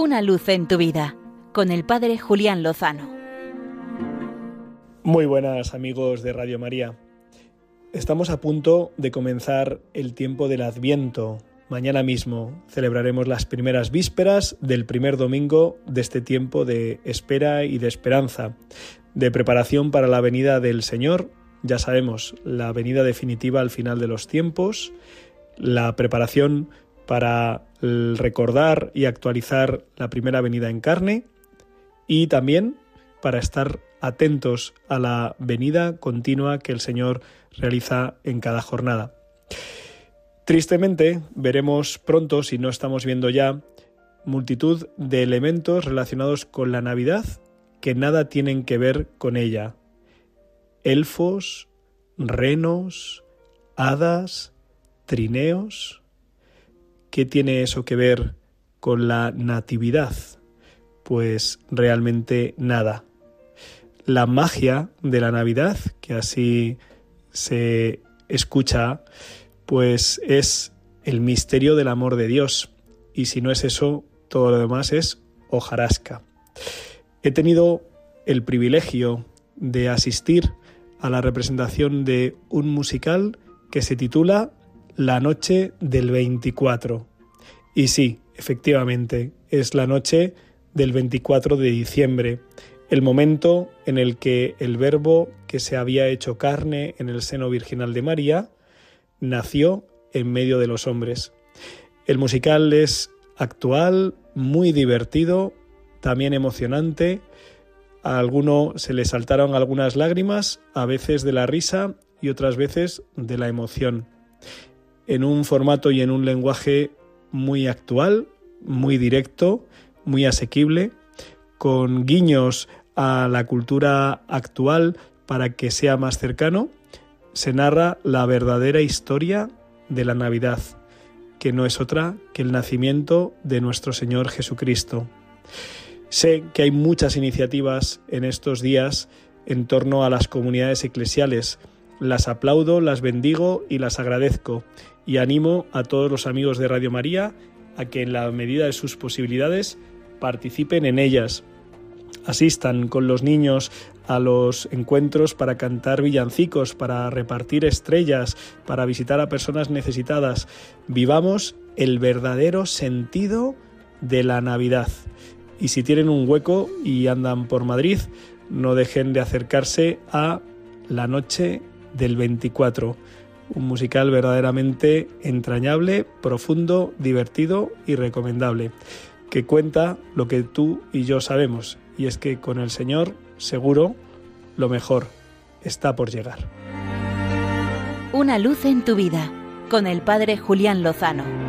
Una luz en tu vida con el Padre Julián Lozano. Muy buenas amigos de Radio María. Estamos a punto de comenzar el tiempo del Adviento. Mañana mismo celebraremos las primeras vísperas del primer domingo de este tiempo de espera y de esperanza, de preparación para la venida del Señor. Ya sabemos, la venida definitiva al final de los tiempos, la preparación para recordar y actualizar la primera venida en carne y también para estar atentos a la venida continua que el Señor realiza en cada jornada. Tristemente, veremos pronto, si no estamos viendo ya, multitud de elementos relacionados con la Navidad que nada tienen que ver con ella. Elfos, renos, hadas, trineos, ¿Qué tiene eso que ver con la natividad? Pues realmente nada. La magia de la Navidad, que así se escucha, pues es el misterio del amor de Dios. Y si no es eso, todo lo demás es hojarasca. He tenido el privilegio de asistir a la representación de un musical que se titula la noche del 24. Y sí, efectivamente, es la noche del 24 de diciembre, el momento en el que el verbo que se había hecho carne en el seno virginal de María nació en medio de los hombres. El musical es actual, muy divertido, también emocionante. A alguno se le saltaron algunas lágrimas, a veces de la risa y otras veces de la emoción en un formato y en un lenguaje muy actual, muy directo, muy asequible, con guiños a la cultura actual para que sea más cercano, se narra la verdadera historia de la Navidad, que no es otra que el nacimiento de nuestro Señor Jesucristo. Sé que hay muchas iniciativas en estos días en torno a las comunidades eclesiales. Las aplaudo, las bendigo y las agradezco y animo a todos los amigos de Radio María a que en la medida de sus posibilidades participen en ellas, asistan con los niños a los encuentros para cantar villancicos, para repartir estrellas, para visitar a personas necesitadas. Vivamos el verdadero sentido de la Navidad. Y si tienen un hueco y andan por Madrid, no dejen de acercarse a la noche del 24 un musical verdaderamente entrañable, profundo, divertido y recomendable, que cuenta lo que tú y yo sabemos, y es que con el Señor, seguro, lo mejor está por llegar. Una luz en tu vida, con el Padre Julián Lozano.